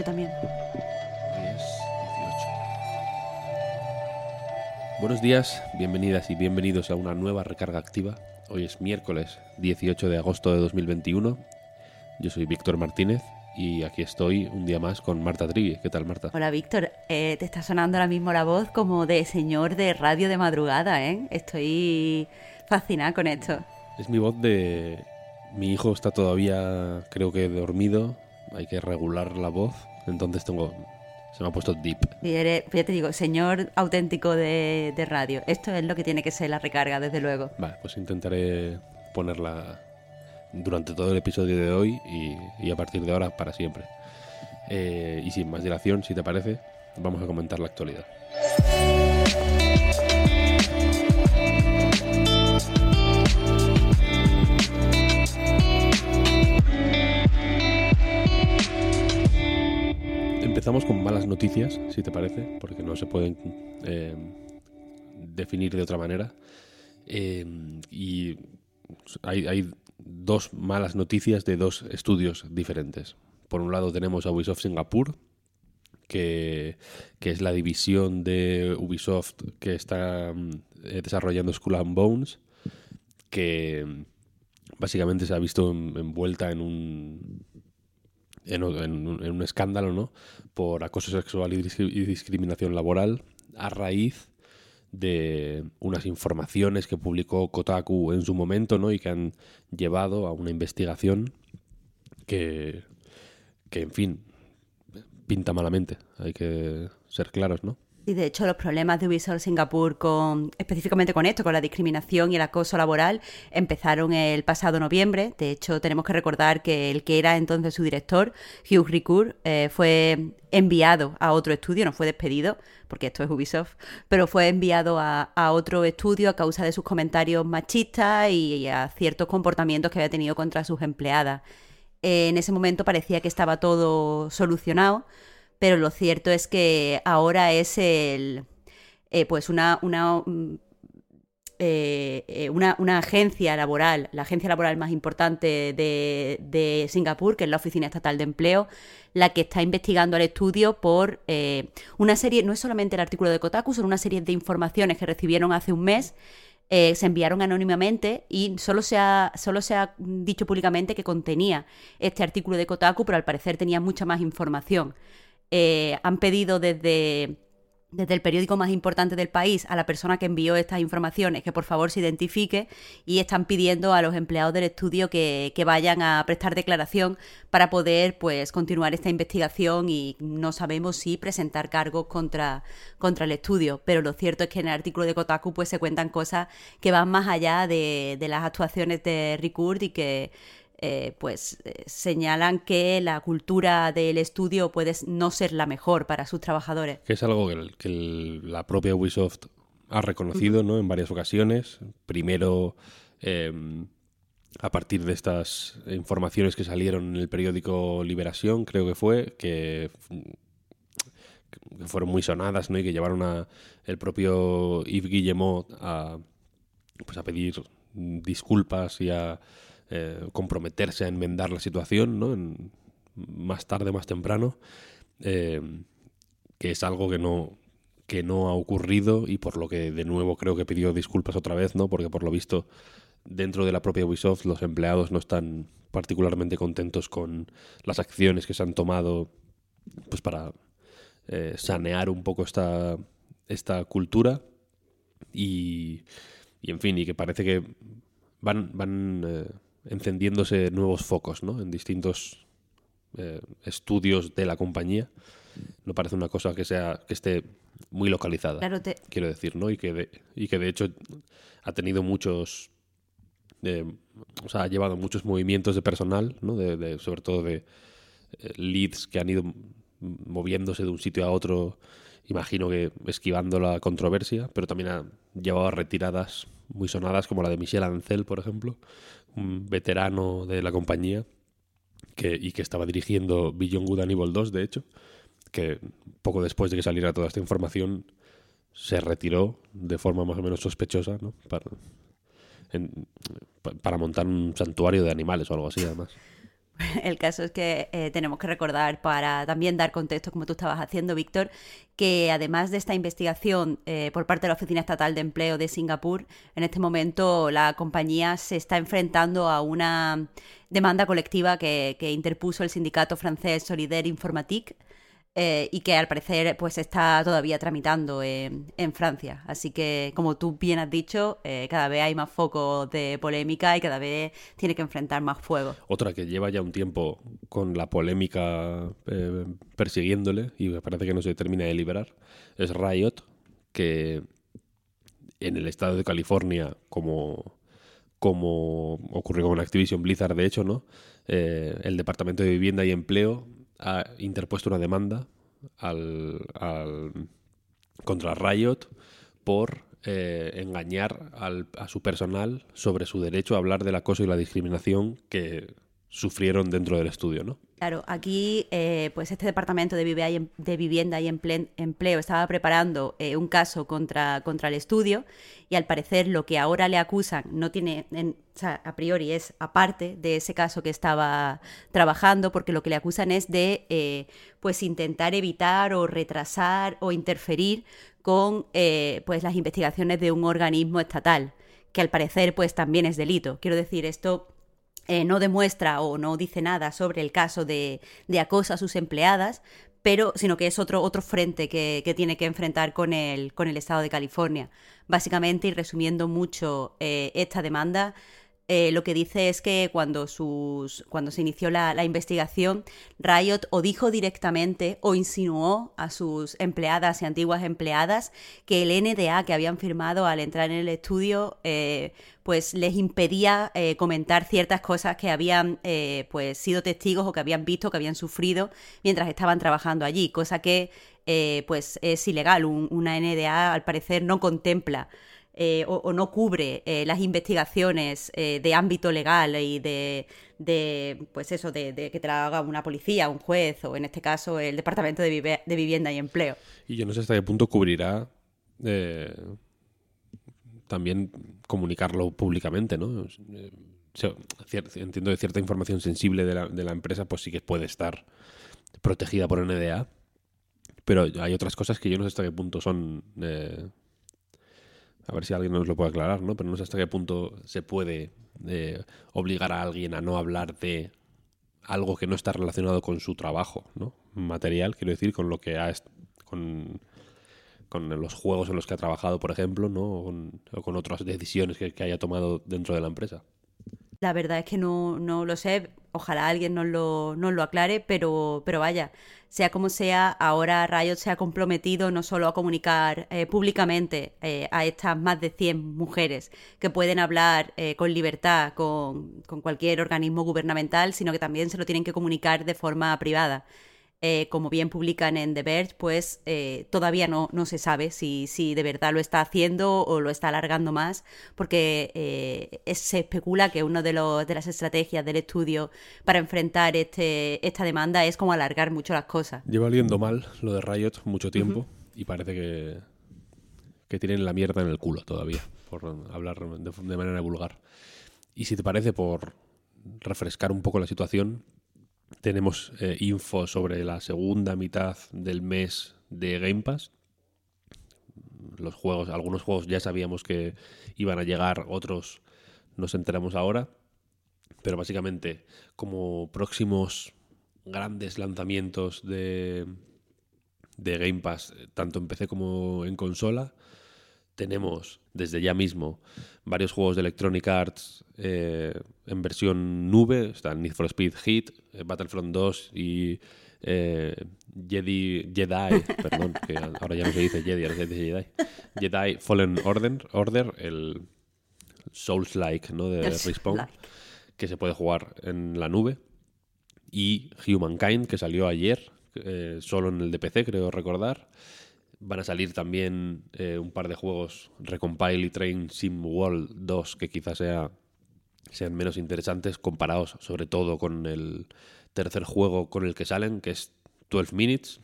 Yo también. 10, 18. Buenos días, bienvenidas y bienvenidos a una nueva recarga activa. Hoy es miércoles 18 de agosto de 2021. Yo soy Víctor Martínez y aquí estoy un día más con Marta Trivi. ¿Qué tal, Marta? Hola, Víctor. Eh, te está sonando ahora mismo la voz como de señor de radio de madrugada, ¿eh? Estoy fascinada con esto. Es mi voz de... Mi hijo está todavía, creo que dormido. Hay que regular la voz. Entonces tengo... Se me ha puesto deep. Y eres, pues ya te digo, señor auténtico de, de radio. Esto es lo que tiene que ser la recarga, desde luego. Vale, pues intentaré ponerla durante todo el episodio de hoy y, y a partir de ahora para siempre. Eh, y sin más dilación, si te parece, vamos a comentar la actualidad. Empezamos con malas noticias, si te parece, porque no se pueden eh, definir de otra manera. Eh, y hay, dos malas noticias de dos estudios diferentes. Por un lado tenemos a Ubisoft Singapur, que, que es la división de Ubisoft que está eh, desarrollando Skull and Bones, que mm, básicamente se ha visto en- envuelta en un, en, en en un escándalo ¿no? por acoso sexual y, y discriminación laboral a raíz de unas informaciones que publicó Kotaku en su momento ¿no? y que han llevado a una investigación que, que, en fin, pinta malamente. Hay que ser claros, ¿no? Y de hecho los problemas de Ubisoft Singapur con específicamente con esto, con la discriminación y el acoso laboral, empezaron el pasado noviembre. De hecho, tenemos que recordar que el que era entonces su director, Hugh Ricoeur, eh, fue enviado a otro estudio, no fue despedido, porque esto es Ubisoft, pero fue enviado a, otro estudio a causa de sus comentarios machistas y, a ciertos comportamientos que había tenido contra sus empleadas. En ese momento parecía que estaba todo solucionado, pero lo cierto es que ahora es el eh, pues una, mm, eh, eh, una, una agencia laboral, la agencia laboral más importante de, de Singapur, que es la Oficina Estatal de Empleo, la que está investigando al estudio por una serie, no es solamente el artículo de Kotaku, son una serie de informaciones que recibieron hace un mes se enviaron anónimamente y solo se, ha, solo se ha dicho públicamente que contenía este artículo de Kotaku, pero al parecer tenía mucha más información. Eh, han pedido desde, desde el periódico más importante del país a la persona que envió estas informaciones que por favor se identifique y están pidiendo a los empleados del estudio que, que vayan a prestar declaración para poder pues continuar esta investigación y no sabemos si presentar cargos contra, contra el estudio. Pero lo cierto es que en el artículo de Kotaku pues se cuentan cosas que van más allá de, de las actuaciones de Ricoeur y que eh, pues eh, señalan que la cultura del estudio puede no ser la mejor para sus trabajadores. Que es algo que, el- que el- la propia Ubisoft ha reconocido ¿no? en varias ocasiones. Primero, eh, a partir de estas informaciones que salieron en el periódico Liberación, creo que fue, que, que fueron muy sonadas ¿no? y que llevaron a el propio Yves Guillemot a, pues a pedir disculpas y a eh, comprometerse a enmendar la situación ¿no? Más tarde, más temprano. Eh, que es algo que no que no ha ocurrido y por lo que de nuevo creo que pidió disculpas otra vez, ¿no? Porque por lo visto dentro de la propia Ubisoft los empleados no están particularmente contentos con las acciones que se han tomado pues para eh, sanear un poco esta esta cultura y, y en fin y que parece que van van encendiéndose nuevos focos, ¿no? En distintos eh, estudios de la compañía no parece una cosa que sea que esté muy localizada Claro, te- quiero decir no y que de, y que de hecho ha tenido muchos o sea, ha llevado muchos movimientos de personal, ¿no? de, sobre todo de leads que han ido moviéndose de un sitio a otro, imagino que esquivando la controversia, pero también ha llevado retiradas muy sonadas como la de Michel Ancel, por ejemplo, un veterano de la compañía que, y que estaba dirigiendo Beyond Good and Evil 2, de hecho, que poco después de que saliera toda esta información se retiró de forma más o menos sospechosa, ¿no? Para, para montar un santuario de animales o algo así, además. El caso es que eh, tenemos que recordar, para también dar contexto, como tú estabas haciendo, Víctor, que además de esta investigación eh, por parte de la Oficina Estatal de Empleo de Singapur, en este momento la compañía se está enfrentando a una demanda colectiva que, que interpuso el sindicato francés Solidaire Informatique eh, y que al parecer pues está todavía tramitando en, Francia. Así que, como tú bien has dicho, eh, cada vez hay más focos de polémica y cada vez tiene que enfrentar más fuego. Otra que lleva ya un tiempo con la polémica eh, persiguiéndole y parece que no se termina de liberar es Riot, que en el estado de California, como como ocurrió con Activision Blizzard, de hecho, ¿no? el Departamento de Vivienda y Empleo ha interpuesto una demanda al, contra Riot por eh, engañar a su personal sobre su derecho a hablar del acoso y la discriminación que sufrieron dentro del estudio, ¿no? Claro, aquí eh, pues este departamento de, vivienda y empleo estaba preparando eh, un caso contra, contra el estudio y al parecer lo que ahora le acusan no tiene, o sea, a priori es aparte de ese caso que estaba trabajando porque lo que le acusan es de eh, pues intentar evitar o retrasar o interferir con pues las investigaciones de un organismo estatal que al parecer pues también es delito. Quiero decir, esto eh, no demuestra o no dice nada sobre el caso de, acoso a sus empleadas, pero sino que es otro, otro frente que, tiene que enfrentar con el, con el Estado de California. Básicamente, y resumiendo mucho eh, esta demanda, eh, lo que dice es que cuando, sus, cuando se inició la, investigación, Riot o dijo directamente o insinuó a sus empleadas y antiguas empleadas que el NDA que habían firmado al entrar en el estudio eh, pues les impedía eh, comentar ciertas cosas que habían pues sido testigos o que habían visto, que habían sufrido mientras estaban trabajando allí, cosa que pues es ilegal. una NDA al parecer no contempla eh, o, no cubre eh, las investigaciones eh, de ámbito legal y de, pues eso, de, que te la haga una policía, un juez o en este caso el Departamento de, Vivienda y Empleo. Y yo no sé hasta qué punto cubrirá también comunicarlo públicamente, ¿no? entiendo de cierta información sensible de la, de la empresa, pues sí que puede estar protegida por NDA, pero hay otras cosas que yo no sé hasta qué punto son a ver si alguien nos lo puede aclarar, ¿no? Pero no sé hasta qué punto se puede eh, obligar a alguien a no hablar de algo que no está relacionado con su trabajo, ¿no? Material, quiero decir, con lo que ha con, con los juegos en los que ha trabajado, por ejemplo, ¿no? O con, otras decisiones que, haya tomado dentro de la empresa. La verdad es que no, no lo sé. Ojalá alguien nos lo, nos lo aclare, pero, pero vaya, sea como sea, ahora Riot se ha comprometido no solo a comunicar eh, públicamente eh, a estas más de 100 mujeres que pueden hablar eh, con libertad con, con cualquier organismo gubernamental, sino que también se lo tienen que comunicar de forma privada. Eh, como bien publican en The Verge, pues eh, todavía no, no se sabe si, si, de verdad lo está haciendo o lo está alargando más, porque eh, se especula que una de, de las estrategias del estudio para enfrentar este, esta demanda es como alargar mucho las cosas. Lleva oliendo mal lo de Riot mucho tiempo y parece que, que tienen la mierda en el culo todavía, por hablar de, de manera vulgar. Y si te parece, por refrescar un poco la situación, tenemos eh, info sobre la segunda mitad del mes de Game Pass. Los juegos, algunos juegos ya sabíamos que iban a llegar, otros nos enteramos ahora. Pero básicamente, como próximos grandes lanzamientos de, de Game Pass, tanto en PC como en consola, tenemos desde ya mismo varios juegos de Electronic Arts eh, en versión nube, están Need for Speed Hit, eh, Battlefront 2 y eh, Jedi, Jedi, perdón, que ahora ya no se dice Jedi, ahora se dice Jedi, Jedi Fallen Order, Order el, Souls-like, ¿no? De Respawn, que se puede jugar en la nube. Y Humankind, que salió ayer, eh, solo en el de PC, creo recordar. Van a salir también eh, un par de juegos, Recompile y Train Sim World 2, que quizás sea, sean menos interesantes comparados sobre todo con el tercer juego con el que salen, que es 12 Minutes.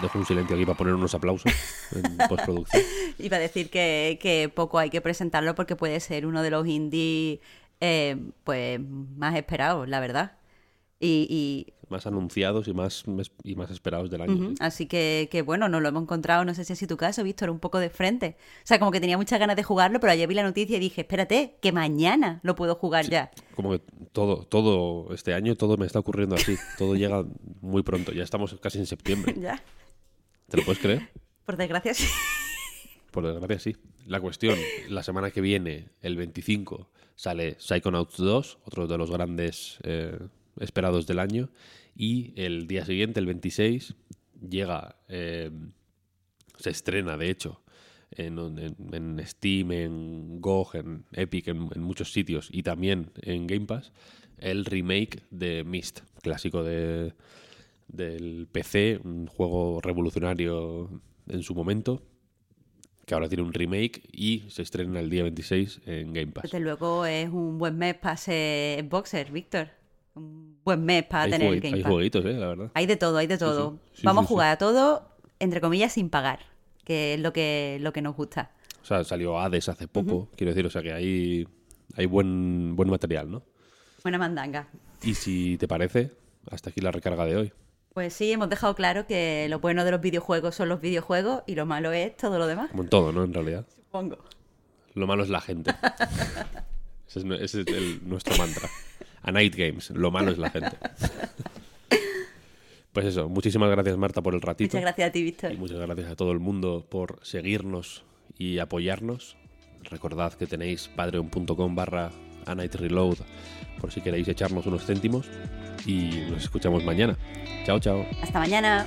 Dejo un silencio aquí para poner unos aplausos en postproducción. Iba a decir que, que poco hay que presentarlo porque puede ser uno de los indies eh, pues más esperados, la verdad. Y, y, Más anunciados y más, y más esperados del año. sí. así que, que bueno, nos lo hemos encontrado, no sé si es tu caso, Víctor, un poco de frente. O sea, como que tenía muchas ganas de jugarlo, pero ayer vi la noticia y dije, espérate, que mañana lo puedo jugar ya. Como que todo, todo este año, todo me está ocurriendo así. Todo llega muy pronto. Ya estamos casi en septiembre. Ya, ¿Te lo puedes creer? por desgracia sí. Por desgracia, sí. La cuestión, la semana que viene, el 25, sale Psychonauts 2, otro de los grandes eh, esperados del año. Y el día siguiente, el 26, llega, eh, se estrena, de hecho, en, Steam, en GOG, en Epic, en, en muchos sitios y también en Game Pass, el remake de Myst, clásico de, del PC, un juego revolucionario en su momento, que ahora tiene un remake y se estrena el día 26 en Game Pass. Desde luego es un buen mes para ser boxer, Víctor. Un buen mes para Hay, tener el Game hay Pass. jueguitos, eh, la verdad. Hay de todo, hay de todo. sí. Sí, Vamos a jugar a todo, entre comillas, sin pagar, que es lo que, lo que nos gusta. O sea, salió Hades hace poco, quiero decir, o sea que hay, hay buen, buen material, ¿no? Buena mandanga. Y si te parece, hasta aquí la recarga de hoy. Pues sí, hemos dejado claro que lo bueno de los videojuegos son los videojuegos y lo malo es todo lo demás. Como en todo, ¿no? En realidad. Supongo. Lo malo es la gente. ese es, ese es el- nuestro mantra. A Night Games, lo malo es la gente. Pues eso, muchísimas gracias Marta por el ratito. Muchas gracias a ti, Víctor. Y muchas gracias a todo el mundo por seguirnos y apoyarnos. Recordad que tenéis patreon.com barra a Night Reload por si queréis echarnos unos céntimos. Y nos escuchamos mañana. Chao, chao. Hasta mañana.